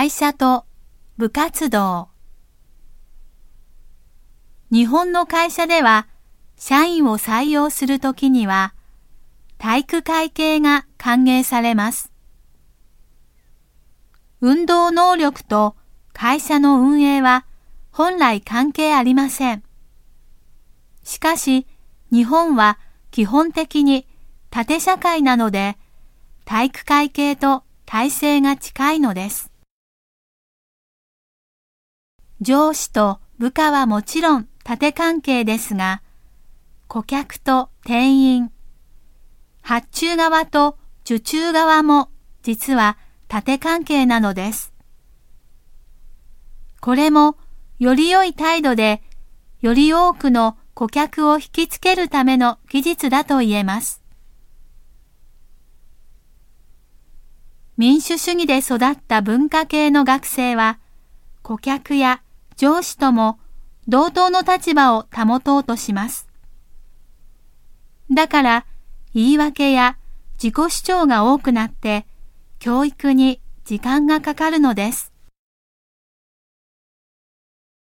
会社と部活動日本の会社では社員を採用するときには体育会系が歓迎されます。運動能力と会社の運営は本来関係ありません。しかし日本は基本的に縦社会なので体育会系と体制が近いのです。上司と部下はもちろん縦関係ですが、顧客と店員、発注側と受注側も実は縦関係なのです。これもより良い態度でより多くの顧客を引きつけるための技術だと言えます。民主主義で育った文化系の学生は顧客や上司とも同等の立場を保とうとします。だから言い訳や自己主張が多くなって教育に時間がかかるのです。